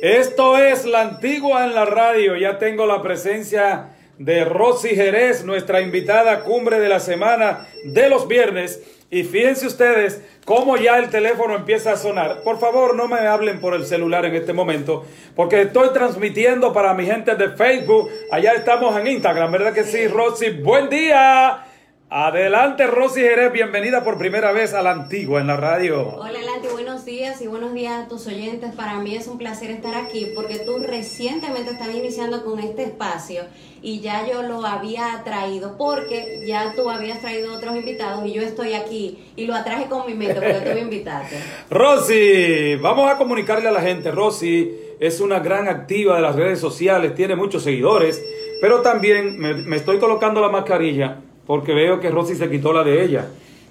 Esto es la antigua en la radio. Ya tengo la presencia de Rosy Jerez, nuestra invitada cumbre de la semana de los viernes. Y fíjense ustedes cómo ya el teléfono empieza a sonar. Por favor, no me hablen por el celular en este momento, porque estoy transmitiendo para mi gente de Facebook. Allá estamos en Instagram, ¿verdad que sí, Rosy? Buen día. Adelante, Rosy Jerez, bienvenida por primera vez a la antigua en la radio. Hola Lanti, buenos días y buenos días a tus oyentes. Para mí es un placer estar aquí porque tú recientemente estás iniciando con este espacio y ya yo lo había traído porque ya tú habías traído otros invitados y yo estoy aquí y lo atraje con mi mente porque tú me invitaste. Rosy, vamos a comunicarle a la gente. Rosy es una gran activa de las redes sociales, tiene muchos seguidores, pero también me, me estoy colocando la mascarilla porque veo que Rosy se quitó la de ella.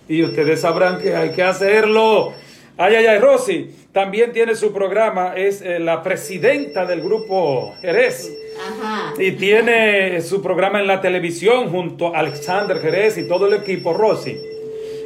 Y ustedes sabrán que hay que hacerlo. Ay, ay, ay, Rosy también tiene su programa, es eh, la presidenta del grupo Jerez. Ajá. Y tiene su programa en la televisión junto a Alexander Jerez y todo el equipo Rosy.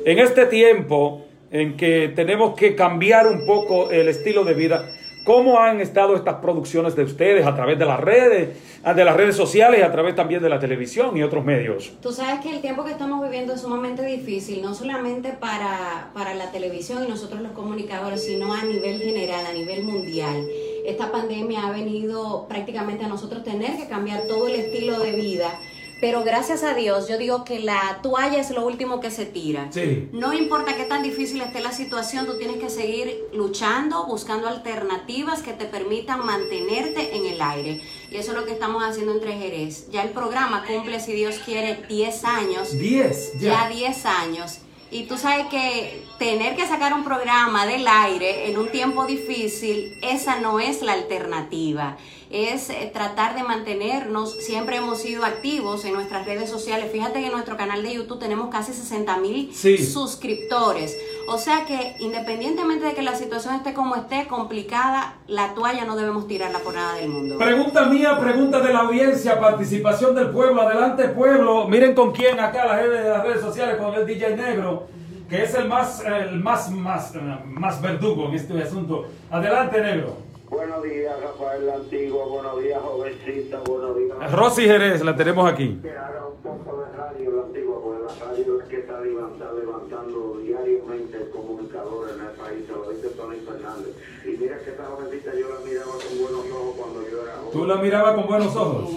En este tiempo en que tenemos que cambiar un poco el estilo de vida, ¿cómo han estado estas producciones de ustedes a través de las redes, de las redes sociales y a través también de la televisión y otros medios? Tú sabes que el tiempo que estamos viviendo es sumamente difícil, no solamente para, para la televisión y nosotros los comunicadores, sino a nivel general, a nivel mundial. Esta pandemia ha venido prácticamente a nosotros tener que cambiar todo el estilo de vida. Pero gracias a Dios, yo digo que la toalla es lo último que se tira. Sí. No importa qué tan difícil esté la situación, tú tienes que seguir luchando, buscando alternativas que te permitan mantenerte en el aire. Y eso es lo que estamos haciendo entre Jerez. Ya el programa cumple, si Dios quiere, 10 años. 10, Ya 10 años. Y tú sabes que tener que sacar un programa del aire en un tiempo difícil, esa no es la alternativa. Es eh, tratar de mantenernos, siempre hemos sido activos en nuestras redes sociales. Fíjate que en nuestro canal de YouTube tenemos casi 60 mil Sí. suscriptores. O sea que independientemente de que la situación esté como esté, complicada, la toalla no debemos tirarla por nada del mundo. Pregunta mía, pregunta de la audiencia, participación del pueblo, adelante pueblo. Miren con quién acá la gente de las redes sociales, con el DJ Negro, que es el más, el más, más, más verdugo en este asunto. Adelante Negro. Buenos días, Rafael la Antigua. Buenos días, jovencita. Buenos días. Rosy Jerez, la tenemos aquí. Que haga un poco de radio la Antigua, porque la radio es que está levantando, levantando diariamente comunicadores en el país. Se lo dice Tony Fernández. Y mira que esta jovencita yo la miraba con buenos ojos cuando yo era joven. Tú la mirabas con buenos ojos.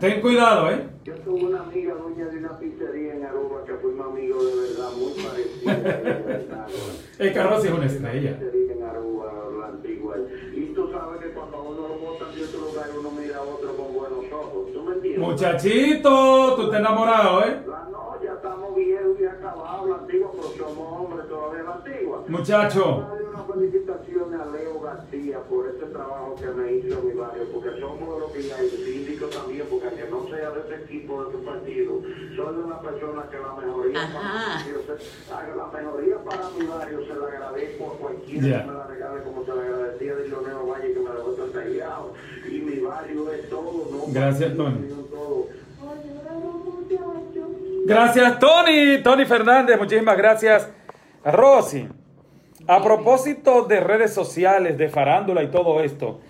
Ten cuidado, ¿eh? yo tuve una amiga dueña de una pizzería en Aruba que fuimos amigos de verdad, muy parecida. Es que Rosy es una estrella. En Aruba, tú sabes que cuando uno lo botan de otro lugar, uno mira a otro con buenos ojos. Muchachito, tú estás enamorado, ¿eh? La no, ya estamos viejos y acabados, la antigua, pero somos hombres todavía la antigua. Muchacho. Darle una felicitación a Leo García por este trabajo que me hizo en mi barrio, porque somos los que hay, el síndico también, porque aunque no sea de este equipo, de tu partido, soy una persona que la mejoría para mi barrio, la mejoría para mi barrio, se la agradezco a cualquiera Ya. que me la regale, como se la agradecía de Leonel Valle, que me dejó entregado. Y mi barrio es todo, ¿no? Gracias, Tony. Gracias, Tony. Tony Fernández, muchísimas gracias. Rosy. A propósito de redes sociales, de farándula y todo esto,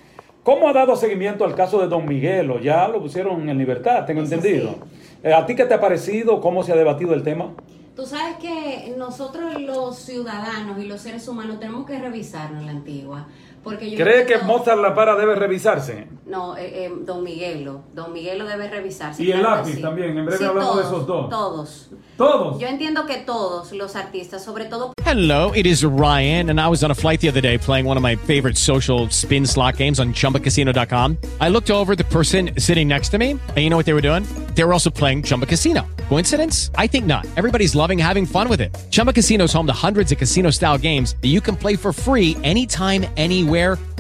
¿cómo ha dado seguimiento al caso de Don Miguelo? Ya lo pusieron en libertad, tengo Eso entendido. sí. Eh, ¿A ti qué te ha parecido? ¿Cómo se ha debatido el tema? Tú sabes que nosotros los ciudadanos y los seres humanos tenemos que revisarnos la antigua. Porque yo ¿Cree que Mozart La Para debe revisarse? No, eh, eh, Don Miguelo. Don Miguelo debe revisarse. Y el claro que lápiz sí. también, en breve Sí, hablamos de todos, esos dos. Todos. Todos. Yo entiendo que todos los artistas, sobre todo Hello, it is Ryan, and I was on a flight the other day playing one of my favorite social spin slot games on chumbacasino.com. I looked over at the person sitting next to me, and you know what they were doing? They were also playing Chumba Casino. Coincidence? I think not. Everybody's loving having fun with it. Chumba Casino is home to hundreds of casino style games that you can play for free anytime, anywhere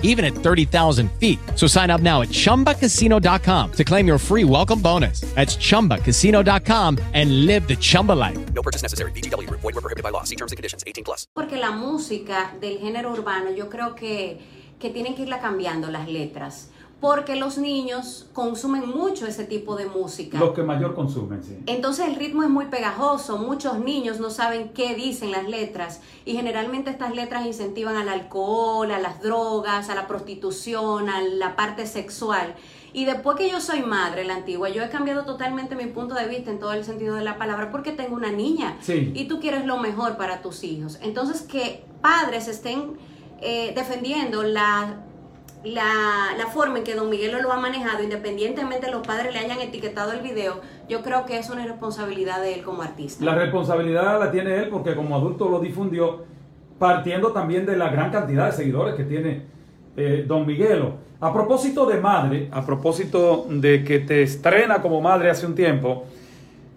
even at 30,000 feet. So sign up now at ChumbaCasino.com to claim your free welcome bonus. That's ChumbaCasino.com and live the Chumba life. No purchase necessary. VGW Group. Void were prohibited by law. See terms and conditions. 18 plus. porque la música del género urbano yo creo que, que tienen que irla cambiando las letras. Porque los niños consumen mucho ese tipo de música. Los que mayor consumen, sí. Entonces el ritmo es muy pegajoso, muchos niños no saben qué dicen las letras y generalmente estas letras incentivan al alcohol, a las drogas, a la prostitución, a la parte sexual. Y después que yo soy madre, la antigua, yo he cambiado totalmente mi punto de vista en todo el sentido de la palabra porque tengo una niña Sí. y tú quieres lo mejor para tus hijos. Entonces que padres estén eh, defendiendo la la, la forma en que Don Miguelo lo ha manejado, independientemente de los padres le hayan etiquetado el video, yo creo que es una responsabilidad de él como artista. La responsabilidad la tiene él porque como adulto lo difundió, partiendo también de la gran cantidad de seguidores que tiene eh, Don Miguelo. A propósito de madre, a propósito de que te estrena como madre hace un tiempo,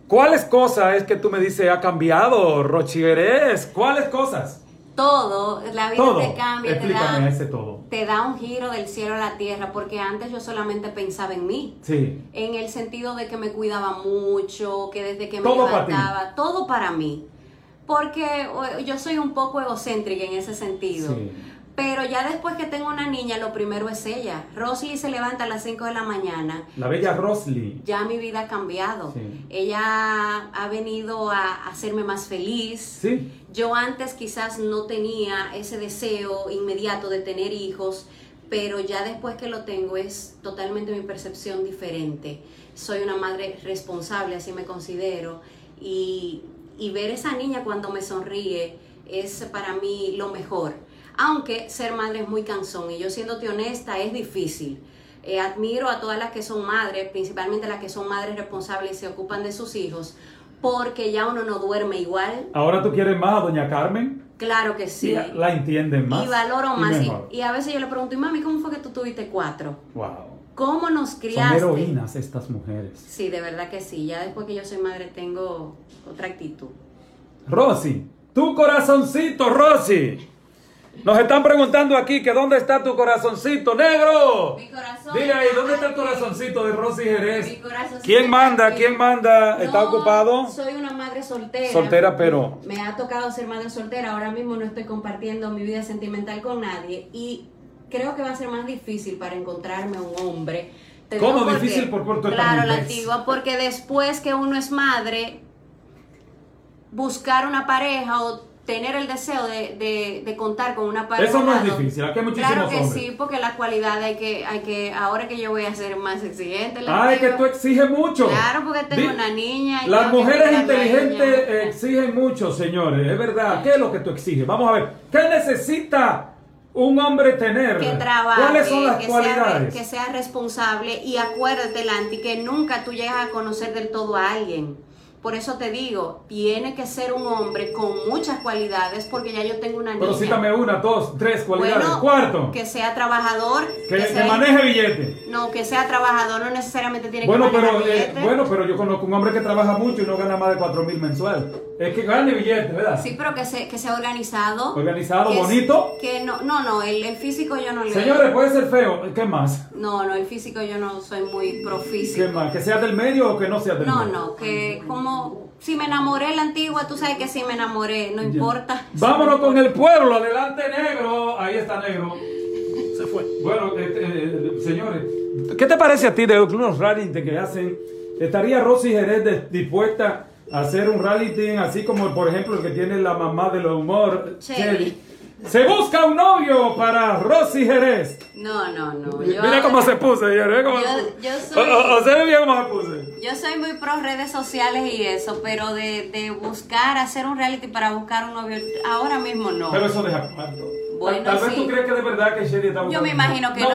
¿cuáles cosas es que tú me dices ha cambiado, Rochiguerés? ¿Cuáles cosas? Todo, la vida Todo. te cambia, te da, ese todo. te da un giro del cielo a la tierra, porque antes yo solamente pensaba en mí. Sí. En el sentido de que me cuidaba mucho, que desde que me para levantaba, todo para mí. Porque yo soy un poco egocéntrica en ese sentido. Sí. Pero ya después que tengo una niña, lo primero es ella. Rosly se levanta a las 5 de la mañana. La bella Rosly. Ya mi vida ha cambiado. Sí. Ella ha venido a hacerme más feliz. Sí. Yo antes quizás no tenía ese deseo inmediato de tener hijos, pero ya después que lo tengo es totalmente mi percepción diferente. Soy una madre responsable, así me considero, y, y ver esa niña cuando me sonríe es para mí lo mejor. Aunque ser madre es muy cansón y yo siéndote honesta es difícil. Eh, admiro a todas las que son madres, principalmente las que son madres responsables y se ocupan de sus hijos, porque ya uno no duerme igual, Ahora tú quieres más a Doña Carmen. Claro que sí. Y la entienden más. Y valoro más. Y, y a veces yo le pregunto, y mami, ¿cómo fue que tú tuviste cuatro? Wow. ¿Cómo nos Son criaste? heroínas estas mujeres. Sí, de verdad que sí. Ya después que yo soy madre tengo otra actitud. Rosy, tu corazoncito, Rosy. Nos están preguntando aquí que dónde está tu corazoncito, negro. Mi corazón Dile ahí, ¿dónde está el corazoncito de Rosy Jerez? Mi corazoncito ¿Quién manda? ¿Quién manda? ¿Está No, ocupado? Soy una madre soltera. Soltera, pero- Me ha tocado ser madre soltera. Ahora mismo no estoy compartiendo mi vida sentimental con nadie. Y creo que va a ser más difícil para encontrarme un hombre. Te ¿Cómo porque- difícil? Por- tu Claro, la antigua. Porque después que uno es madre, buscar una pareja o tener el deseo de, de- de contar con una pareja. Eso no es difícil, aquí hay muchísimos Claro que hombres. sí, porque la cualidad hay que, hay que, ahora que yo voy a ser más exigente. la Ay, que tú exiges mucho. Claro, porque tengo Di- una niña. y Las mujeres la inteligentes exigen mucho, señores. Es verdad. ¿Qué es lo que tú exiges? Vamos a ver. ¿Qué necesita un hombre tener? que trabaje, ¿Cuáles son las que, sea, cualidades? que sea responsable y acuérdate, Lanti, que nunca tú llegas a conocer del todo a alguien. Por eso te digo, tiene que ser un hombre con muchas cualidades porque ya yo tengo una Pero niña. cítame una, dos, tres cualidades. Bueno, Cuarto, que, sea trabajador, que sea- maneje billete. no, que sea trabajador, no necesariamente tiene Bueno que manejar pero, eh, billete. bueno, pero yo conozco un hombre que trabaja mucho y no gana más de cuatro mil mensual. Es que gane billete, ¿verdad? Sí, pero que, se, que sea organizado. Organizado, que es- bonito. que no, no, no, el, el físico yo no le... Señores, puede ser feo. ¿Qué más? No, no, el físico yo no soy muy pro físico. ¿Qué más? ¿Que sea del medio o que no sea del No, medio? no, que como si me enamoré la antigua, tú sabes que si me enamoré, no importa. Vámonos con el pueblo. Adelante, negro. Ahí está, negro. Se fue. Bueno, este, eh, señores, ¿qué te parece a ti de unos reality que hacen? ¿Estaría Rosy Jerez de- dispuesta hacer un reality así como, por ejemplo, el que tiene la mamá del humor, Chevy. Se busca un novio para Rosy Jerez. No, no, no. Yo, Mira cómo se puso. Mira cómo Yo- yo soy- O- o- o se ve bien cómo se puso. yo soy muy pro redes sociales y eso, pero de, de buscar, hacer un reality para buscar un novio, ahora mismo no. Pero eso deja cuánto. Bueno, Tal vez sí. tú crees que de verdad que Sherry está Yo buscando. me imagino que no.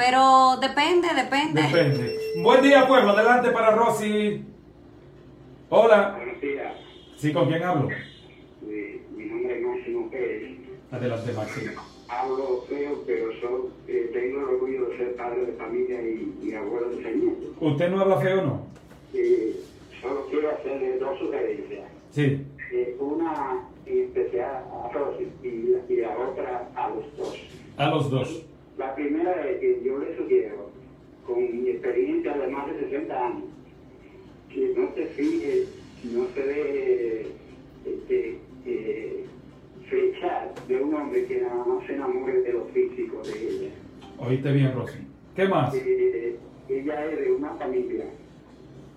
Pero depende, depende. Depende. Buen día, pueblo. Adelante para Rosy. Hola. Buenos días. Sí, ¿con quién hablo? Mi, mi nombre es Máximo Pérez. Adelante, Maxi. Hablo feo, pero soy, eh, tengo el orgullo de ser padre de familia y, y abuelo de nietos. ¿Usted no habla feo o no? Eh, solo quiero hacerle dos sugerencias. Sí. Eh, una especial a Rosy y la otra a los dos. A los dos. La primera es que yo le sugiero, con mi experiencia de más de 60 años, que no se fije, no se deje este, eh, flechar de un hombre que nada más se enamore de lo físico de ella. Oíste bien, Rosy. ¿Qué más? Eh, ella es de una familia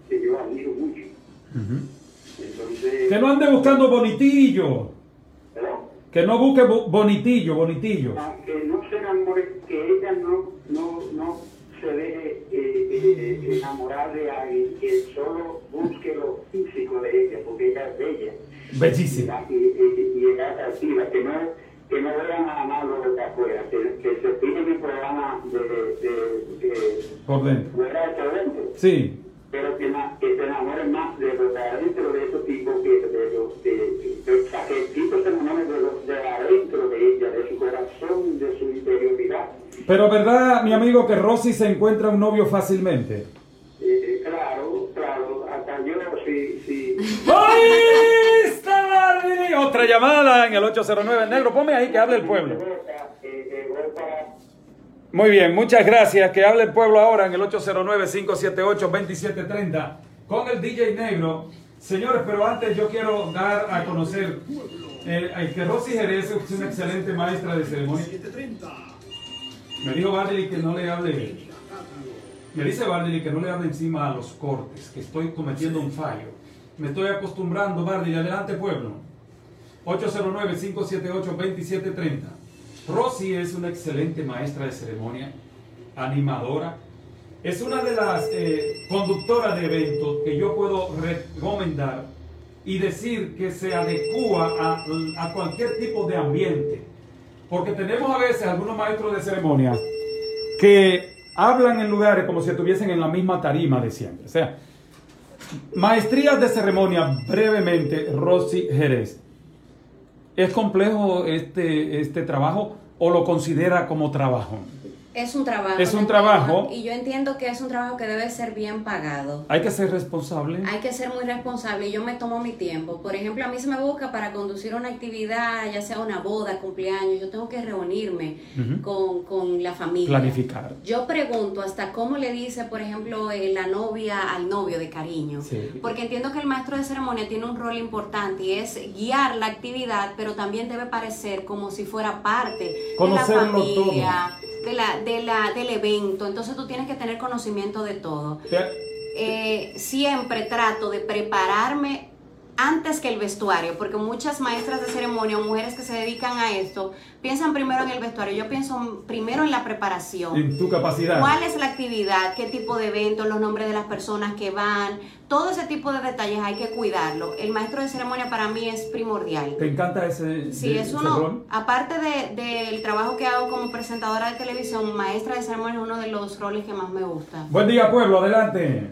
que yo admiro mucho. Entonces, Que no ande buscando bonitillo. Que no busque bo- bonitillo, bonitillo. aunque no se enamore, que ella no, no, no se deje eh, eh, enamorar de alguien, que solo busque lo físico de ella, porque ella es bella Bellísima. y, y, y es atractiva, que no, que no vean nada más lo de afuera, que, que se fijen el programa de, de, de, Por dentro. fuera de adentro, Sí. Pero que se enamoren más de lo de adentro de esos tipos que de los de, de, que tipo se enamore de lo de adentro de ella, de su corazón, de su interioridad. Pero verdad, mi amigo, que Rosy se encuentra un novio fácilmente. Eh, claro, claro, hasta yo sí, sí. Otra llamada en el 809 negro. Ponme ahí que hable el pueblo. Vota, eh, eh, vota, Muy bien, muchas gracias. Que hable el pueblo ahora en el 809-578-2730 con el DJ Negro. Señores, pero antes yo quiero dar a conocer eh, que Rosy Jerez es una excelente maestra de ceremonia. Me dijo Barley que no le hable. Me dice Barley que no le hable encima a los cortes, que estoy cometiendo un fallo. Me estoy acostumbrando, Barley. Adelante, pueblo. 809-578-2730. Rosy es una excelente maestra de ceremonia, animadora. Es una de las eh, conductoras de eventos que yo puedo recomendar y decir que se adecua a, a cualquier tipo de ambiente. Porque tenemos a veces algunos maestros de ceremonia que hablan en lugares como si estuviesen en la misma tarima de siempre. O sea, maestrías de ceremonia, brevemente, Rosy Jerez. ¿Es complejo este, este trabajo o lo considera como trabajo? Es un trabajo. Es un trabajo. Y yo entiendo que es un trabajo que debe ser bien pagado. Hay que ser responsable. Hay que ser muy responsable y yo me tomo mi tiempo. Por ejemplo, a mí se me busca para conducir una actividad, ya sea una boda, cumpleaños, yo tengo que reunirme con, con la familia. Planificar. Yo pregunto hasta cómo le dice, por ejemplo, eh, la novia al novio de cariño. Sí. Porque entiendo que el maestro de ceremonia tiene un rol importante y es guiar la actividad, pero también debe parecer como si fuera parte de la familia, de la, de la, del evento. Entonces tú tienes que tener conocimiento de todo eh, siempre trato de prepararme antes que el vestuario, porque muchas maestras de ceremonia o mujeres que se dedican a esto piensan primero en el vestuario. Yo pienso primero en la preparación. En tu capacidad. ¿Cuál es la actividad? ¿Qué tipo de evento? Los nombres de las personas que van. Todo ese tipo de detalles hay que cuidarlo. El maestro de ceremonia para mí es primordial. ¿Te encanta ese, Sí, de- es ese uno, rol? aparte de- del trabajo que hago como presentadora de televisión, maestra de ceremonia es uno de los roles que más me gusta. Buen día, pueblo, adelante.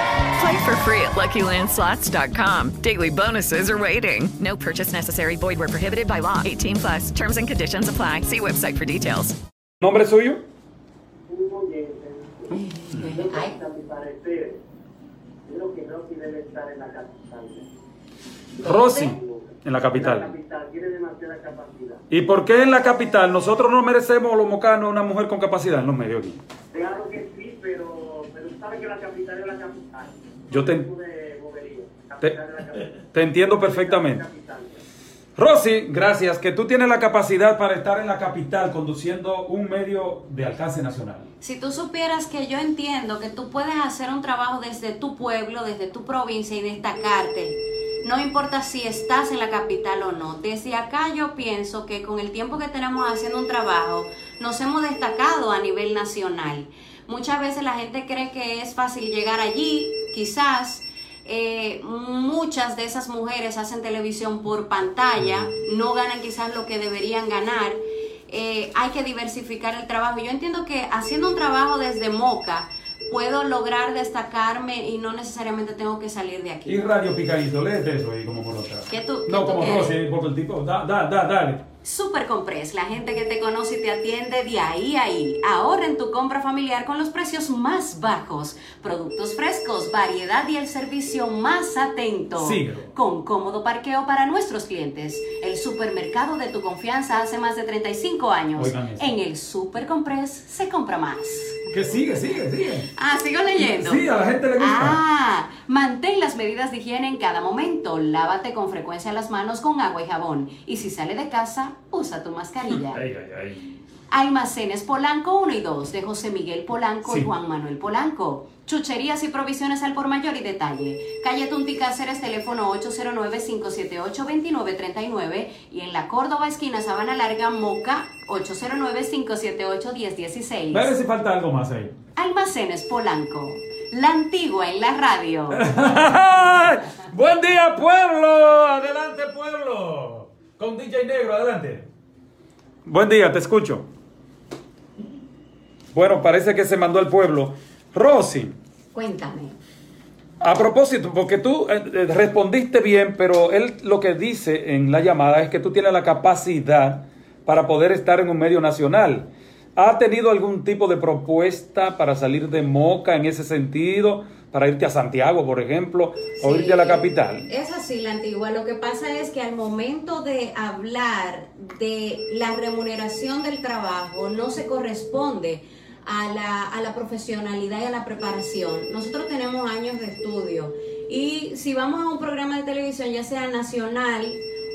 Play for free at LuckyLandSlots.com. Daily bonuses are waiting. No purchase necessary. Void where prohibited by law. 18 plus. Terms and conditions apply. See website for details. ¿Nombre suyo? Creo que Rosy debe estar en la capital. Rosy, en la capital. capital tiene demasiada capacidad. ¿Y por qué en la capital nosotros no merecemos los mocanos una mujer con capacidad en los medios aquí? Claro que sí, pero, pero sabe que la capital es la capital. Yo te, te entiendo perfectamente. Rosy, gracias, que tú tienes la capacidad para estar en la capital conduciendo un medio de alcance nacional. Si tú supieras que yo entiendo que tú puedes hacer un trabajo desde tu pueblo, desde tu provincia y destacarte, no importa si estás en la capital o no. Desde acá yo pienso que con el tiempo que tenemos haciendo un trabajo, nos hemos destacado a nivel nacional. Muchas veces la gente cree que es fácil llegar allí, quizás. eh, muchas de esas mujeres hacen televisión por pantalla, no ganan quizás lo que deberían ganar. Eh, hay que diversificar el trabajo. Yo entiendo que haciendo un trabajo desde Moca puedo lograr destacarme y no necesariamente tengo que salir de aquí. Y Radio Picadito, léete eso ahí como por otra. ¿Qué tú, No, tú como quieres? Rosy, porque el tipo, da, da, da, dale. Super Compress, la gente que te conoce y te atiende de ahí a ahí. Ahorra en tu compra familiar con los precios más bajos, productos frescos, variedad y el servicio más atento. Síguelo. Con cómodo parqueo para nuestros clientes. El supermercado de tu confianza hace más de 35 años. En el Super Compress se compra más. Que sigue, sigue, sigue. Ah, sigo leyendo. Sí, a la gente le gusta. Ah, mantén las medidas de higiene en cada momento. Lávate con frecuencia las manos con agua y jabón. Y si sale de casa, usa tu mascarilla. Ay, ay, ay. Almacenes Polanco 1 y 2 de José Miguel Polanco Sí. y Juan Manuel Polanco. Chucherías y provisiones al por mayor y detalle. Calle Tunti Cáceres, teléfono 809-578-2939 y en la Córdoba, esquina Sabana Larga, Moca, 809-578-1016. Dale si falta algo más ahí. Almacenes Polanco. La antigua en la radio. Buen día, pueblo. Adelante, pueblo. Con DJ Negro, adelante. Buen día, te escucho. Bueno, parece que se mandó al pueblo. Rosy, Cuéntame. a propósito, porque tú eh, eh, respondiste bien, pero él lo que dice en la llamada es que tú tienes la capacidad para poder estar en un medio nacional. ¿Ha tenido algún tipo de propuesta para salir de Moca en ese sentido? Para irte a Santiago, por ejemplo, o irte a la capital. Es así la antigua. Lo que pasa es que al momento de hablar de la remuneración del trabajo no se corresponde a la, a la profesionalidad y a la preparación. Nosotros tenemos años de estudio y si vamos a un programa de televisión, ya sea nacional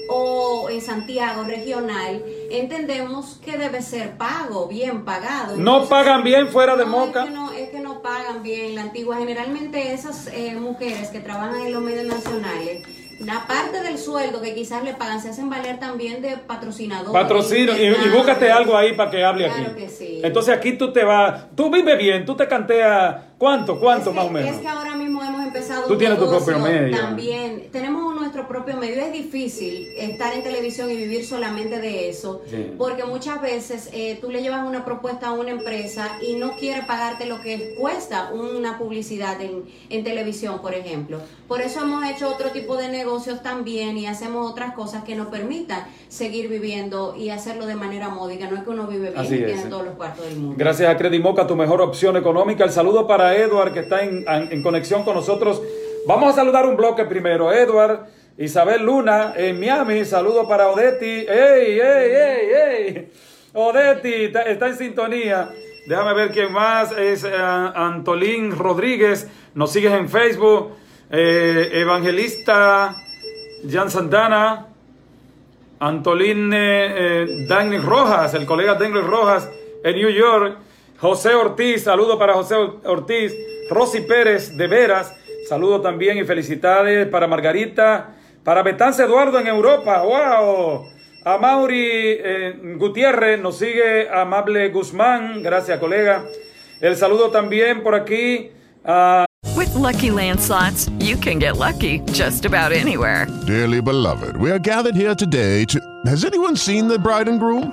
o en Santiago, regional, entendemos que debe ser pago, bien pagado. No pagan bien fuera de no, Moca. Es que no, es que no pagan bien la antigua. Generalmente esas eh, mujeres que trabajan en los medios nacionales, aparte del sueldo que quizás le pagan, se hacen valer también de patrocinadores. Patrocino y, y búscate algo ahí para que hable Claro aquí. que sí. Entonces aquí tú te vas, tú vives bien, tú te canteas, ¿cuánto? ¿Cuánto más o menos? Es que ahora mismo hemos empezado Tú un tienes tu propio medio. También tenemos nuestro propio medio. Es difícil estar en televisión y vivir solamente de eso, Sí. porque muchas veces eh, tú le llevas una propuesta a una empresa y no quiere pagarte lo que cuesta una publicidad en, en televisión, por ejemplo. Por eso hemos hecho otro tipo de negocios también y hacemos otras cosas que nos permitan seguir viviendo y hacerlo de manera módica. No es que uno vive bien Así y es, tiene sí. todos los cuartos del mundo. Gracias a Credimoca, tu mejor opción económica. El saludo para Edward, que está en, conexión con nosotros. Vamos a saludar un bloque primero. Edward, Isabel Luna, en Miami. Saludo para Odetti. ¡Ey, ey, ey, ey! Odetti está, está en sintonía. Déjame ver quién más. Es eh, Antolín Rodríguez. Nos sigues en Facebook. Eh, evangelista Jan Santana. Antolín eh, eh, Daniel Rojas, el colega Daniel Rojas en New York. José Ortiz, saludo para José Ortiz. Rosy Pérez, de veras, saludo también y felicidades para Margarita. Para Betance Eduardo en Europa, wow. A Mauri eh, Gutiérrez, nos sigue Amable Guzmán, gracias colega. El saludo también por aquí a With Lucky Land slots, you can get lucky just about anywhere. Dearly beloved, we are gathered here today to. Has anyone seen the bride and groom?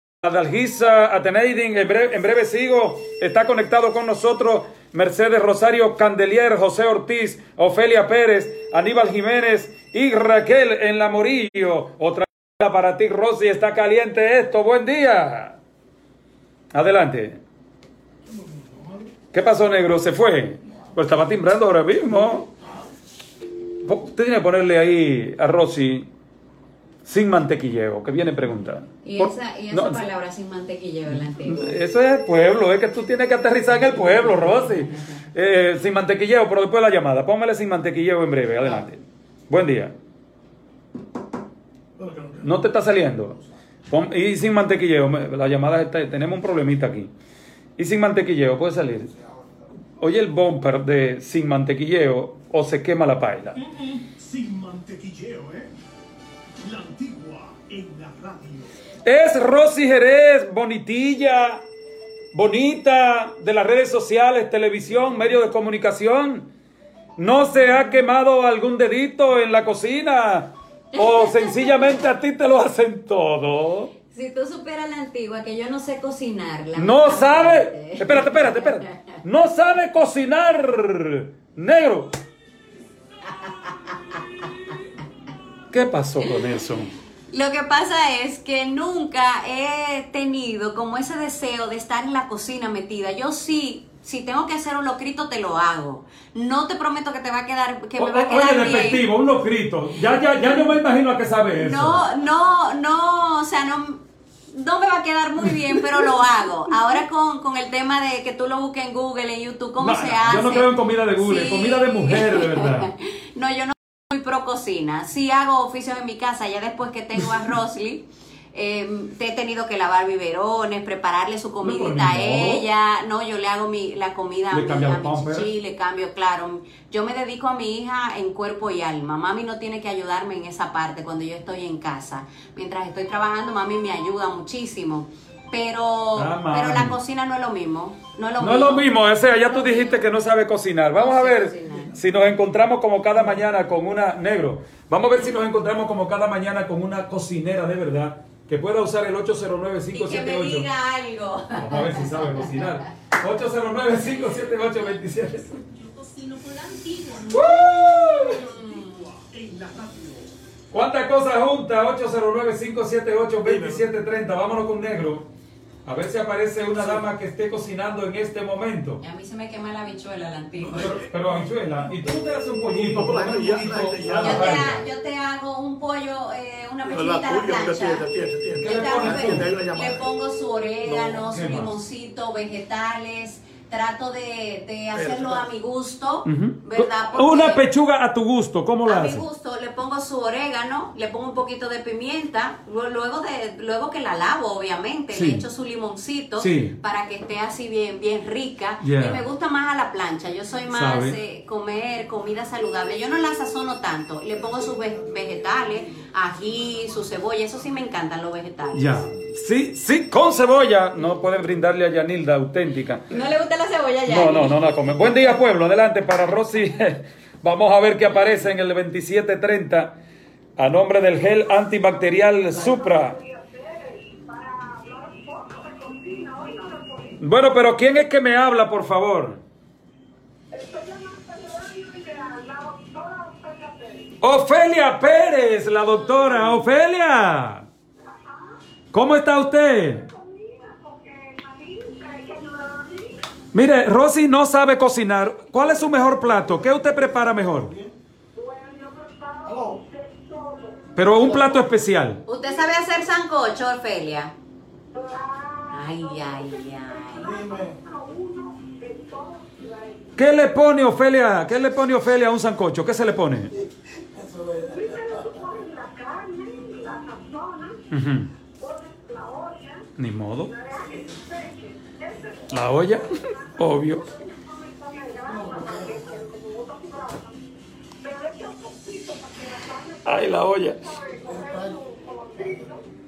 Adalgisa Ateneidin, en breve, sigo, está conectado con nosotros Mercedes Rosario Candelier, José Ortiz, Ofelia Pérez, Aníbal Jiménez y Raquel en la Morillo. Otra para ti, Rosy, está caliente esto. Buen día. Adelante. ¿Qué pasó, negro? ¿Se fue? Pues estaba timbrando ahora mismo. Usted tiene que ponerle ahí a Rosy sin mantequilleo, que viene preguntando. Y esa, y esa no, palabra sin mantequilla en la antigua. Eso es el pueblo, es que tú tienes que aterrizar en el pueblo, Rosy. Eh, sin mantequilleo, pero después de la llamada. Póngale sin mantequilleo en breve, adelante. Buen día. No te está saliendo. Pon- y sin mantequilleo, me- la llamada está, tenemos un problemita aquí. Y sin mantequilleo, puede salir. Oye el bumper de sin mantequilleo o se quema la paila. Sin mantequilleo, ¿eh? La antigua en la radio. Es Rosy Jerez, bonitilla, bonita de las redes sociales, televisión, medios de comunicación. ¿No se ha quemado algún dedito en la cocina? ¿O sencillamente a ti te lo hacen todo? Si tú supieras la antigua, que yo no sé cocinarla. No sabe. Espérate, espérate, espérate. No sabe cocinar. Negro. ¿Qué pasó con eso? Lo que pasa es que nunca he tenido como ese deseo de estar en la cocina metida. Yo sí, si tengo que hacer un locrito, te lo hago. No te prometo que te va a quedar, que me va a quedar Oye, bien. despectivo, un locrito. Ya, ya, ya yo me imagino a qué sabe eso. No, no, no, o sea, no, no me va a quedar muy bien, pero lo hago. Ahora con, con el tema de que tú lo busques en Google, en YouTube, cómo No, se no, hace. Yo no creo en comida de Google, Sí. comida de mujer, de verdad. No, yo no pro cocina. Sí hago oficios en mi casa, ya después que tengo a Rosly. eh, te he tenido que lavar biberones, prepararle su comidita a no. ella. No, yo le hago mi, la comida a mi, a mi chichi, le cambio, claro. Yo me dedico a mi hija en cuerpo y alma. Mami no tiene que ayudarme en esa parte cuando yo estoy en casa. Mientras estoy trabajando, mami me ayuda muchísimo. Pero, Ah, pero la cocina no es lo mismo. No es lo No mismo. es lo mismo, o sea, ya tú dijiste que no sabe cocinar. Vamos a ver si nos encontramos como cada mañana con una negro. Vamos a ver si nos encontramos como cada mañana con una cocinera de verdad que pueda usar el Y que me 809-578. diga algo. Vamos a ver si sabe cocinar. 809-578-27. ¿Cuántas cosas juntas? 809-578-2730. Vámonos con negro. A ver si aparece una dama que esté cocinando en este momento. Y a mí se me quema la bichuela la antigua. Pero, pero habichuela, y tú te haces un pollito, un pollito Yo te, ha- yo te hago un pollo, eh, una Pero pechuguita a la plancha. tiene, tiene, tiene. Yo ¿Qué te le pongo su orégano, No, su limoncito, vegetales. Trato de, de hacerlo a mi gusto. ¿verdad? Porque Una pechuga a tu gusto, ¿cómo la a mi haces? gusto le pongo su orégano, le pongo un poquito de pimienta, lu- luego de luego que la lavo, obviamente, Sí. le echo su limoncito Sí. para que esté así bien bien rica. Yeah. Y me gusta más a la plancha. Yo soy más eh, comer comida saludable. Yo no la sazono tanto. Le pongo sus ve- vegetales, ají, su cebolla. Eso sí me encantan los vegetales. Ya. Sí, sí, con cebolla. No pueden brindarle a Yanilda auténtica. ¿No le gusta la cebolla ya? No, no, no la. Buen día, pueblo. Adelante para Rosy. Vamos a ver qué aparece en el 2730 a nombre del gel antibacterial Supra. Bueno, pero ¿quién es que me habla, por favor? Ofelia Pérez, la doctora. Ofelia. ¿Cómo está usted? Mire, Rosy no sabe cocinar. ¿Cuál es su mejor plato? ¿Qué usted prepara mejor? Pero un plato especial. ¿Usted sabe hacer sancocho, Orfelia? Ay, ay, ay. ¿Qué le pone Ofelia? ¿Qué le pone Ofelia a un sancocho? ¿Qué se le pone? Ujú. Ni modo. La olla, obvio. Ay, la olla.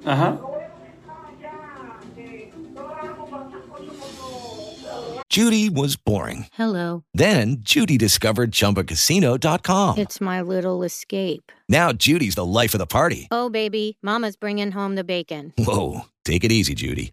Ajá. Judy was boring. Hello. Then Judy discovered ChumbaCasino.com. It's my little escape. Now Judy's the life of the party. Oh, baby, Mama's bringing home the bacon. Whoa, take it easy, Judy.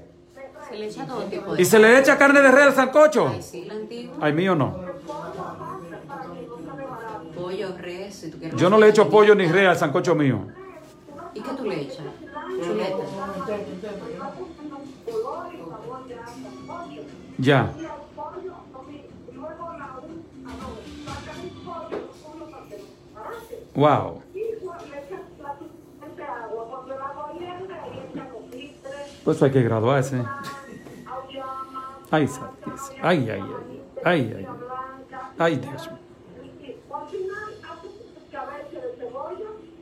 Se le echa todo tipo de ¿Y se le echa carne de re al sancocho? Ay, sí, la antigua. Ay, mío no. Pollo, res, si tú quieres. Yo no le echo pollo ni re al sancocho mío. ¿Y qué tú le echas? Chuleta. Ya. Wow. Pues hay que graduarse. Ay, santísimo. ay, ay, ay, ay, ay, ay, Dios mío.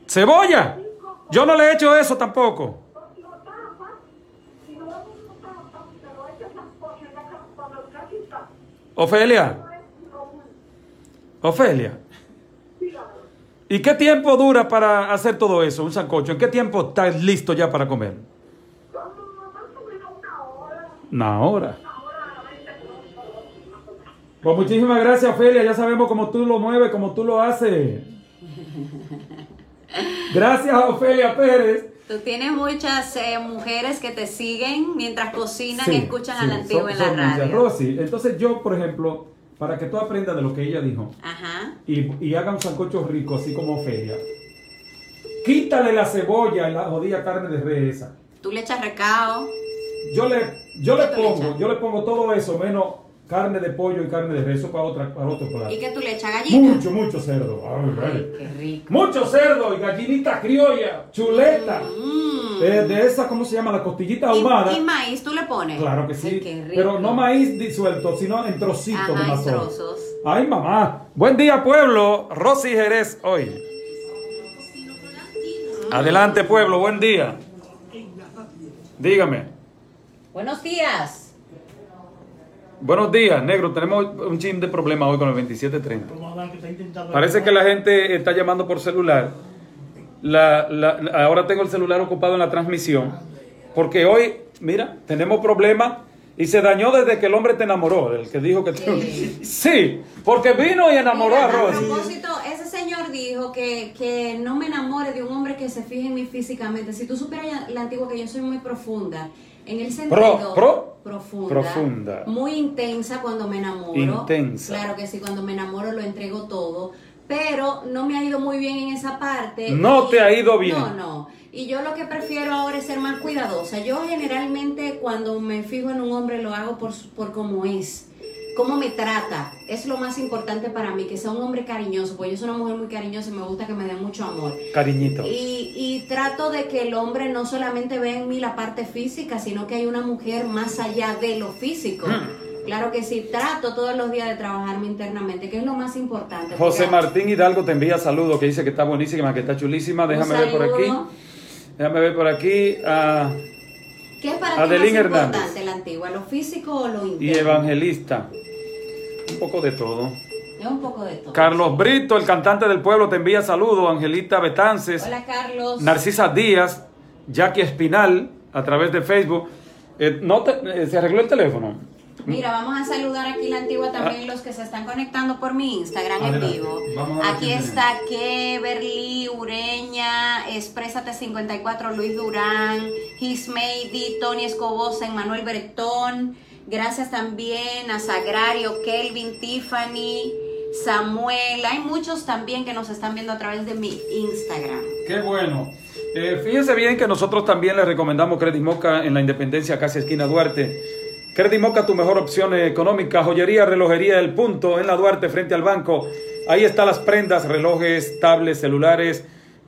¿Cebolla? Yo no le he hecho eso tampoco. Ofelia. Ofelia. ¿Y qué tiempo dura para hacer todo eso, un sancocho? ¿En qué tiempo estás listo ya para comer? Una hora. Pues muchísimas gracias, Ofelia. Ya sabemos cómo tú lo mueves, cómo tú lo haces. Gracias, Ofelia Pérez. Tú tienes muchas eh, mujeres que te siguen mientras cocinan Sí, y escuchan sí, a la antigua en la son muchas. radio. Rosy, entonces yo, por ejemplo, para que tú aprendas de lo que ella dijo Ajá. y, y haga un sancocho rico, así como Ofelia, quítale la cebolla y la jodida carne de res esa. Tú le echas recao. Yo le, yo le ¿Qué tú le pongo, yo le pongo todo eso, menos carne de pollo y carne de res, eso para, otra, para otro plato. ¿Y que tú le echas gallina? Mucho, mucho cerdo. Ay, ay. Qué rico. Mucho cerdo y gallinita criolla, chuleta. Mm. Eh, de esa, ¿cómo se llama? La costillita ahumada. ¿Y, y maíz tú le pones? Claro que sí. Qué rico. Pero no maíz disuelto, sino en trocitos Ajá, de en trozos. Ay, mamá. Buen día, pueblo. Rosy Jerez hoy. Adelante, pueblo. Buen día. Dígame. Buenos días. Buenos días, negro. Tenemos un chin de problema hoy con el 2730. Parece que la gente está llamando por celular. La- la- ahora tengo el celular ocupado en la transmisión. Porque hoy, mira, tenemos problemas y se dañó desde que el hombre te enamoró. El que dijo que te... Sí, porque vino y enamoró Mira, a Rosy. propósito, ese señor dijo que, que no me enamore de un hombre que se fije en mí físicamente. Si tú supieras la antigua que yo soy muy profunda, en el sentido pro- profunda, profunda. muy intensa cuando me enamoro. Intensa. Claro que sí, cuando me enamoro lo entrego todo. Pero no me ha ido muy bien en esa parte. No y- te ha ido bien. No, no. Y yo lo que prefiero ahora es ser más cuidadosa. Yo generalmente cuando me fijo en un hombre lo hago por, por cómo es, cómo me trata. Es lo más importante para mí, que sea un hombre cariñoso, porque yo soy una mujer muy cariñosa y me gusta que me dé mucho amor. Cariñito. Y, y trato de que el hombre no solamente vea en mí la parte física, sino que hay una mujer más allá de lo físico. Mm. Claro que sí, trato todos los días de trabajarme internamente, que es lo más importante. José porque- Martín Hidalgo te envía saludos, que dice que está buenísima, que está chulísima. Déjame ver por aquí. Déjame ver por aquí. ¿Qué es para ti más Hernández. importante, la antigua, lo físico o lo y interno? evangelista. Un poco de todo. Es un poco de todo. Carlos Brito, el cantante del pueblo, te envía saludos. Angelita Betances, Hola Carlos. Narcisa Díaz, Jackie Espinal, a través de Facebook. Eh, no te- eh, ¿Se arregló el teléfono? Mira, vamos a saludar aquí la antigua también los que se están conectando por mi Instagram en vivo. Vamos a ver Aquí está Keverly Ureña, Exprésate 54, Luis Durán, Hismeidi, Tony Escobosa, Manuel Bretón. Gracias también a Sagrario, Kelvin, Tiffany, Samuel. Hay muchos también que nos están viendo a través de mi Instagram. Qué bueno. Eh, fíjense bien que nosotros también les recomendamos Credit Moca en la Independencia, casi esquina Duarte. Credit Moca, tu mejor opción económica. Joyería, relojería, el punto en la Duarte frente al banco. Ahí están las prendas, relojes, tablets, celulares,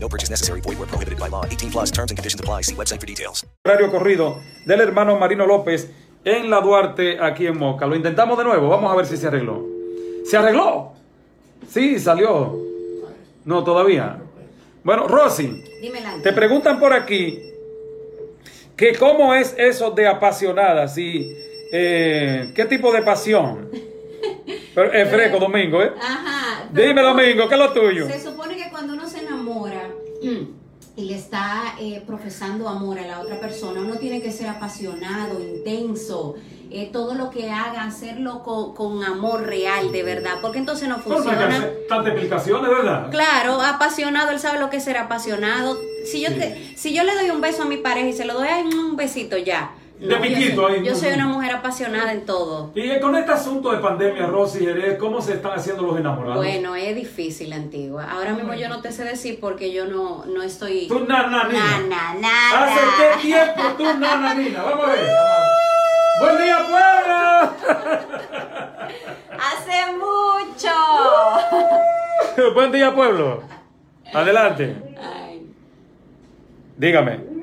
No purchase necessary. Void where prohibited by law. 18 plus terms and conditions apply. See website for details. horario corrido del hermano Marino López en la Duarte, aquí en Moca. Lo intentamos de nuevo. Vamos a ver si se arregló. ¿Se arregló? Sí, salió. No, todavía. Bueno, Rosy, Dime la te preguntan por aquí que cómo es eso de apasionada, si, eh, qué tipo de pasión. Pero es fresco, Domingo, ¿eh? Ajá. Dime, Domingo, ¿qué es lo tuyo? Se supone que cuando uno se enamora y le está eh, profesando amor a la otra persona, uno tiene que ser apasionado, intenso, eh, todo lo que haga, hacerlo con, con amor real, de verdad, porque entonces no funciona. tantas explicaciones, ¿verdad? Claro, apasionado, él sabe lo que es ser apasionado. Si yo, te, si yo le doy un beso a mi pareja y se lo doy un besito ya. De piquito ahí. Yo soy una mujer apasionada en todo. Y con este asunto de pandemia, Rosy Jerez, ¿cómo se están haciendo los enamorados? Bueno, es difícil, antigua. Ahora mismo yo no te sé decir porque yo no, no estoy. Tú, nana, nina. Nana, nada. ¿Hace qué tiempo tú, nana, nina? Vamos a ver. ¡Buen día, pueblo! Hace mucho. Buen día, pueblo. Adelante. Dígame.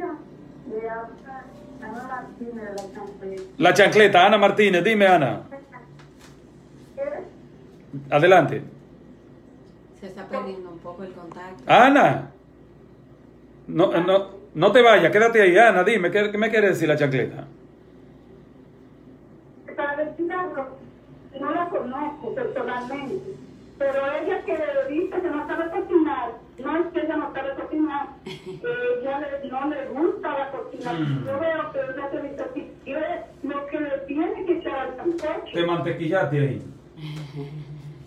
La chancleta, Ana Martínez, dime, Ana. Adelante. Se está perdiendo un poco el contacto. Ana. No, no, no te vayas, quédate ahí, Ana, dime, ¿qué, qué me quiere decir la chancleta? Para decir algo, no la conozco personalmente, pero ella que dice que no sabe cocinar, no es que ella no sabe cocinar, ella le- no le gusta la cocina. Mm. Yo veo que ella se quiere lo que le tiene que echar al sancocho. Te mantequillaste ahí.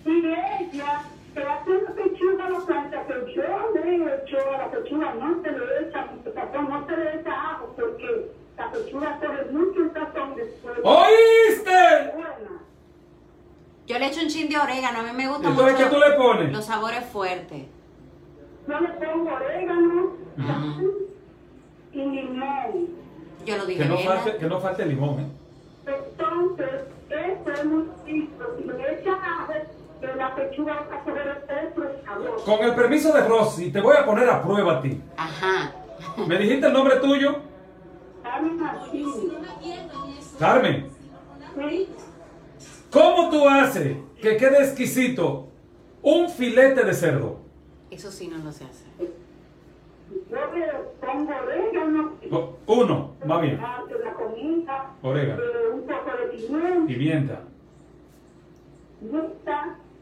Y ella que hace una pechuga a la plancha, que yo le echo a la pechuga, no se le echa mucho sazón, no se le echa ajo, porque la pechuga coge mucho sazón después. ¿Oíste? Buena. Yo le echo un chin de orégano, a mí me gusta Entonces, mucho. ¿qué tú le pones? Los sabores fuertes. Yo le pongo orégano y limón. Yo lo dije Que no bien. falte, que no falte limón, ¿eh? Entonces, eso es muy rico. Si le echas ajo, que la pechuga va a coger otro sabor. Con el permiso de Rosy, te voy a poner a prueba a ti. Ajá. ¿Me dijiste el nombre tuyo? Carmen Martínez. Carmen. Sí. ¿Cómo tú haces que quede exquisito un filete de cerdo? Eso sí no lo sé hacer. Yo le pongo orégano. Uno, va bien. Orégano. un poco de pimienta. Pimienta.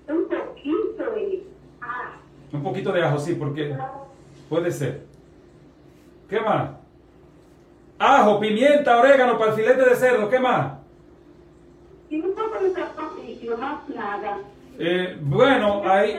Un poquito de ajo. Un poquito de ajo, sí, porque puede ser. ¿Qué más? Ajo, pimienta, orégano para el filete de cerdo. ¿Qué más? Y un poco de más nada. Eh, bueno, ahí.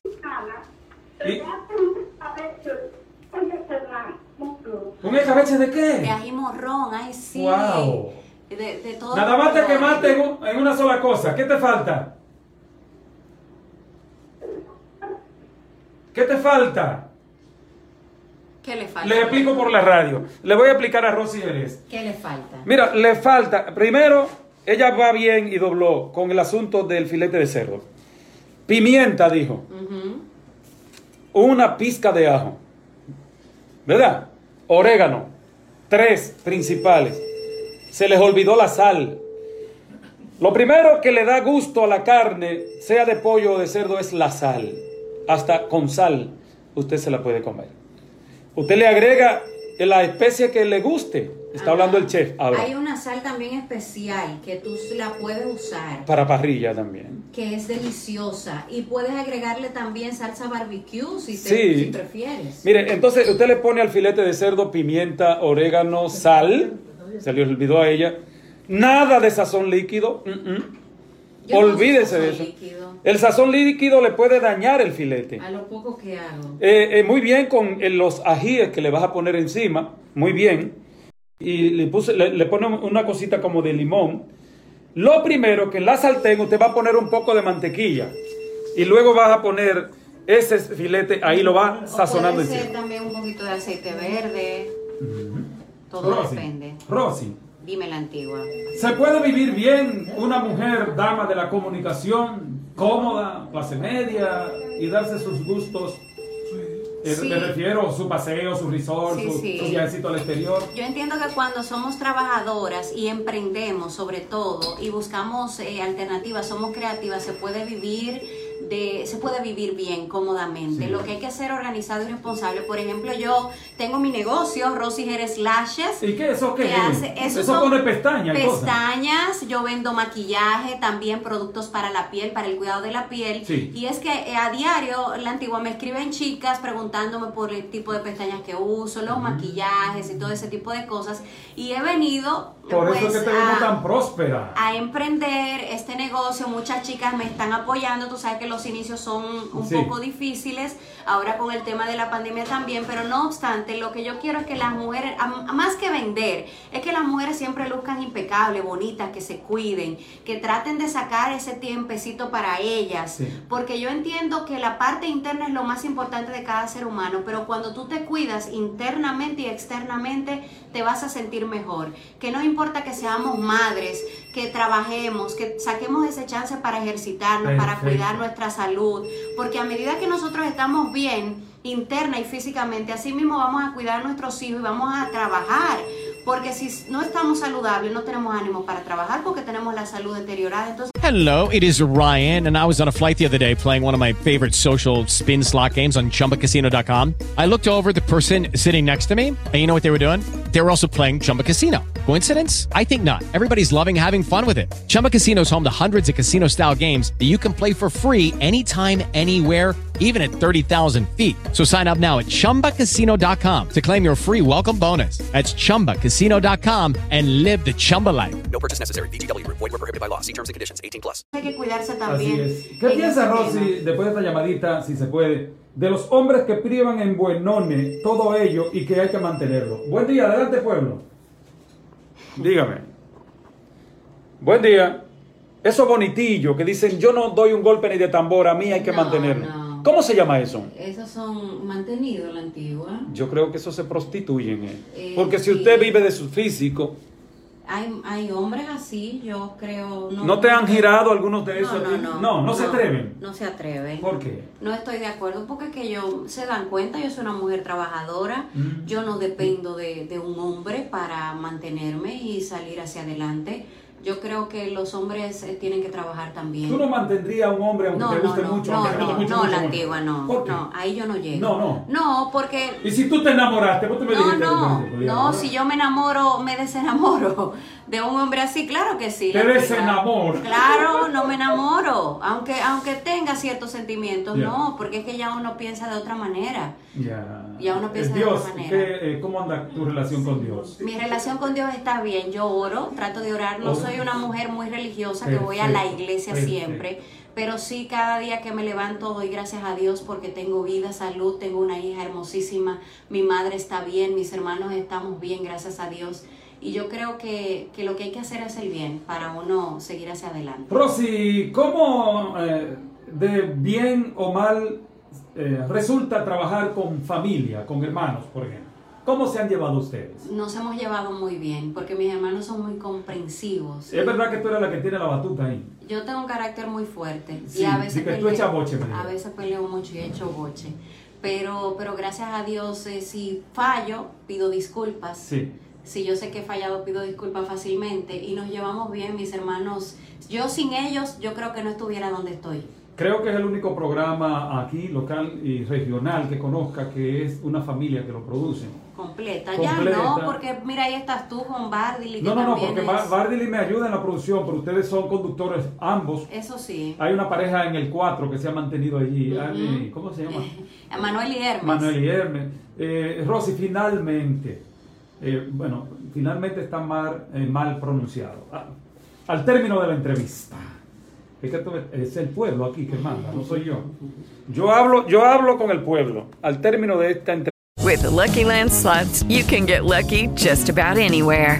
¿Un escabeche de De qué? ají morrón, ay sí. Wow. De, de todo. Nada más te quemaste en, un- en una sola cosa. ¿Qué te falta? ¿Qué te falta? ¿Qué le falta? Les explico por la radio. Le voy a explicar a Rosy Jerez. ¿Qué le falta? Mira, le falta. Primero, ella va bien y dobló con el asunto del filete de cerdo. Pimienta, dijo. Ujú. Una pizca de ajo. ¿Verdad? Orégano. tres principales. Se les olvidó la sal. Lo primero que le da gusto a la carne, sea de pollo o de cerdo, es la sal. Hasta con sal usted se la puede comer. Usted le agrega la especie que le guste. Está hablando el chef ahora. Hay una sal también especial que tú la puedes usar, Para parrilla también. que es deliciosa. Y puedes agregarle también salsa barbecue si, te- Sí. si prefieres. Mire, entonces usted le pone al filete de cerdo pimienta, orégano, sal. Se le olvidó a ella. Nada de sazón líquido. mm, mm. Yo Olvídese de eso. líquido. El sazón líquido le puede dañar el filete. A lo poco que hago. Eh, eh, muy bien con eh, los ajíes que le vas a poner encima, muy bien. Y le, puse, le, le pone una cosita como de limón. Lo primero que en la sartén usted va a poner un poco de mantequilla. Y luego vas a poner ese filete, ahí lo va sazonando Puede ser encima. también un poquito de aceite verde. Todo Rosy, depende. Rosy, Dime la antigua. ¿se puede vivir bien una mujer dama de la comunicación, cómoda, clase media, y darse sus gustos? Sí. Me refiero su paseo, su resort, Sí, su, sí. su viajecito al exterior. Yo entiendo que cuando somos trabajadoras y emprendemos sobre todo y buscamos eh, alternativas, somos creativas, se puede vivir de, se puede vivir bien, cómodamente. Sí. Lo que hay que ser organizado y responsable. Por ejemplo, yo tengo mi negocio, Rosy Jerez Lashes. ¿Y qué eso qué que hace- Eso son pone pestañas. Pestañas, yo vendo maquillaje, también productos para la piel, para el cuidado de la piel. Sí. Y es que eh, a diario, la antigua, me escriben chicas preguntándome por el tipo de pestañas que uso, los maquillajes y todo ese tipo de cosas. Y he venido Por eso pues, es que te vemos a- tan próspera. a emprender este negocio. Muchas chicas me están apoyando. Tú sabes que los inicios son un Sí. poco difíciles, ahora con el tema de la pandemia también, pero no obstante, lo que yo quiero es que las mujeres, más que vender, es que las mujeres siempre luzcan impecables, bonitas, que se cuiden, que traten de sacar ese tiempecito para ellas, Sí. porque yo entiendo que la parte interna es lo más importante de cada ser humano, pero cuando tú te cuidas internamente y externamente, te vas a sentir mejor. Que no importa que seamos madres, que trabajemos, que saquemos ese chance para ejercitarnos, para cuidar nuestra salud, porque a medida que nosotros estamos bien interna y físicamente, así mismo vamos a cuidar a nuestros hijos y vamos a trabajar. Porque si no estamos saludables, no tenemos ánimo para trabajar porque tenemos la salud deteriorada. Entonces, Hello, it is Ryan, and I was on a flight the other day playing one of my favorite social spin slot games on chumbacasino.com. I looked over the person sitting next to me, and you know what they were doing? They were also playing Chumba Casino. Coincidence? I think not. Everybody's loving having fun with it. Chumba Casino is home to hundreds of casino style games that you can play for free anytime, anywhere, even at 30,000 feet. So sign up now at chumbacasino.com to claim your free welcome bonus. That's chumbacasino.com and live the Chumba life. No purchase necessary. VGW Group. Void were prohibited by law. See terms and conditions. 18 plus. hay que cuidarse Así también. es. ¿Qué en piensa Rosy, tema. después de esta llamadita, si se puede, de los hombres que privan en buenone todo ello y que hay que mantenerlo? Buen día, adelante pueblo. Dígame. Buen día. Eso bonitillo que dicen yo no doy un golpe ni de tambor, a mí hay que No, mantenerlo. no. ¿Cómo se llama eso? Esos son mantenidos, la antigua. Yo creo que eso se prostituyen. eh. Eh, Porque si sí. usted vive de su físico, Hay, hay hombres así, yo creo. ¿no, te han girado algunos de esos? No, no, no. no, no se atreven. No se atreven. ¿Por qué? No estoy de acuerdo porque es que yo se dan cuenta, yo soy una mujer trabajadora, Mm. yo no dependo de, de un hombre para mantenerme y salir hacia adelante. Yo creo que los hombres eh, tienen que trabajar también. ¿Tú no mantendrías a un hombre aunque no, te no, guste no, mucho? no, aunque te no, guste mucho, no, mucho, la mucho? antigua no, ¿Por qué? no, ahí yo no llego. No, no. No, porque Y si tú te enamoraste, vos te me no, no, no, si yo me enamoro, me desenamoro de un hombre así, claro que sí. Antigua. desenamoro. Claro, no me enamoro, aunque aunque tenga ciertos sentimientos, no, porque es que ya uno piensa de otra manera. Ya. Ya uno piensa Eh, de otra manera. ¿qué, eh, ¿cómo anda tu relación con Dios? Mi relación con Dios está bien, yo oro, trato de orar, no soy una mujer muy religiosa que voy a la iglesia perfecto. siempre, pero sí cada día que me levanto doy gracias a Dios porque tengo vida, salud, tengo una hija hermosísima, mi madre está bien, mis hermanos estamos bien, gracias a Dios. Y yo creo que, que lo que hay que hacer es el bien para uno seguir hacia adelante. Rosy, ¿cómo eh, de bien o mal eh, resulta trabajar con familia, con hermanos, por ejemplo? ¿Cómo se han llevado ustedes? Nos hemos llevado muy bien porque mis hermanos son muy comprensivos. Es verdad que tú eres la que tiene la batuta ahí. Yo tengo un carácter muy fuerte Sí, y a veces sí que tú peleo- echas boche, dijo. a veces peleo mucho y echo boche. Pero, pero gracias a Dios, eh, si fallo, pido disculpas. Sí. Si yo sé que he fallado, pido disculpas fácilmente y nos llevamos bien, mis hermanos. Yo sin ellos, yo creo que no estuviera donde estoy. Creo que es el único programa aquí, local y regional, que conozca que es una familia que lo produce. Completa. Completa. Ya no, porque mira, ahí estás tú con Bardily. que No, no, no, porque es- Bar- Bardily me ayuda en la producción, pero ustedes son conductores ambos. Eso sí. Hay una pareja en el 4 que se ha mantenido allí. Ujú. Ay, ¿Cómo se llama? Manuel y Hermes. Manuel y Hermes. Eh, Rosy, finalmente, eh, bueno, finalmente está mal, eh, mal pronunciado. Ah, al término de la entrevista. Es el pueblo aquí que manda, no soy yo. Yo hablo, yo hablo con el pueblo. Al término de esta entrevista. With the Lucky Land slots, you can get lucky just about anywhere.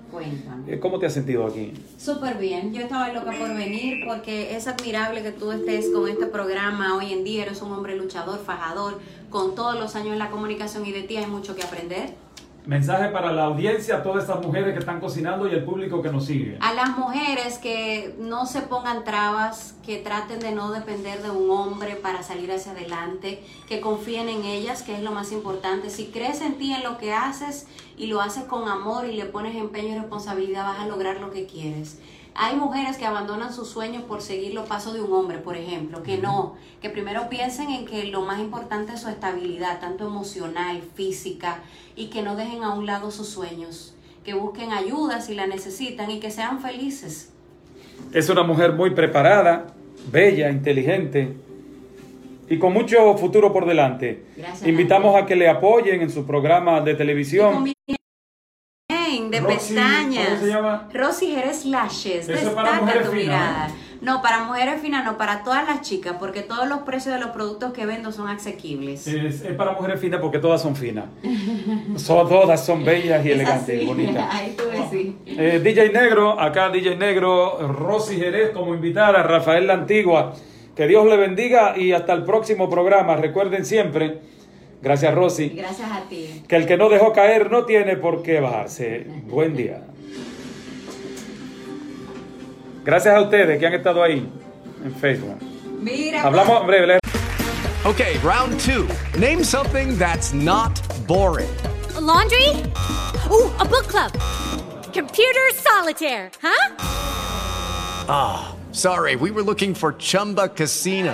Eh, ¿Cómo te has sentido aquí? Súper bien, yo estaba loca por venir porque es admirable que tú estés con este programa hoy en día, eres un hombre luchador, fajador, con todos los años en la comunicación y de ti hay mucho que aprender. Mensaje para la audiencia, a todas estas mujeres que están cocinando y el público que nos sigue. A las mujeres que no se pongan trabas, que traten de no depender de un hombre para salir hacia adelante, que confíen en ellas, que es lo más importante. Si crees en ti, en lo que haces y lo haces con amor y le pones empeño y responsabilidad, vas a lograr lo que quieres. Hay mujeres que abandonan sus sueños por seguir los pasos de un hombre, por ejemplo, que no, que primero piensen en que lo más importante es su estabilidad, tanto emocional, física, y que no dejen a un lado sus sueños, que busquen ayuda si la necesitan y que sean felices. Es una mujer muy preparada, bella, inteligente y con mucho futuro por delante. Gracias, Invitamos a que le apoyen en su programa de televisión. De pestañas. ¿cómo se llama? Rosy Jerez Lashes. Eso es para Destaca mujeres tu finas, mirada. No, para mujeres finas, no, para todas las chicas, porque todos los precios de los productos que vendo son asequibles. Es, es para mujeres finas porque todas son finas. Son, todas son bellas y Es elegantes, así. bonitas. Ahí tú. Eh, DJ Negro, acá DJ Negro, Rosy Jerez como invitada, Rafael La Antigua. Que Dios le bendiga y hasta el próximo programa. Recuerden siempre, gracias Rosy, Gracias a ti. que el que no dejó caer no tiene por qué bajarse. Buen día. Gracias a ustedes que han estado ahí en Facebook. Mira. Hablamos breve. Okay, round two. Name something that's not boring. A laundry? Ooh, a book club. Computer solitaire, huh? Ah, sorry, we were looking for Chumba Casino.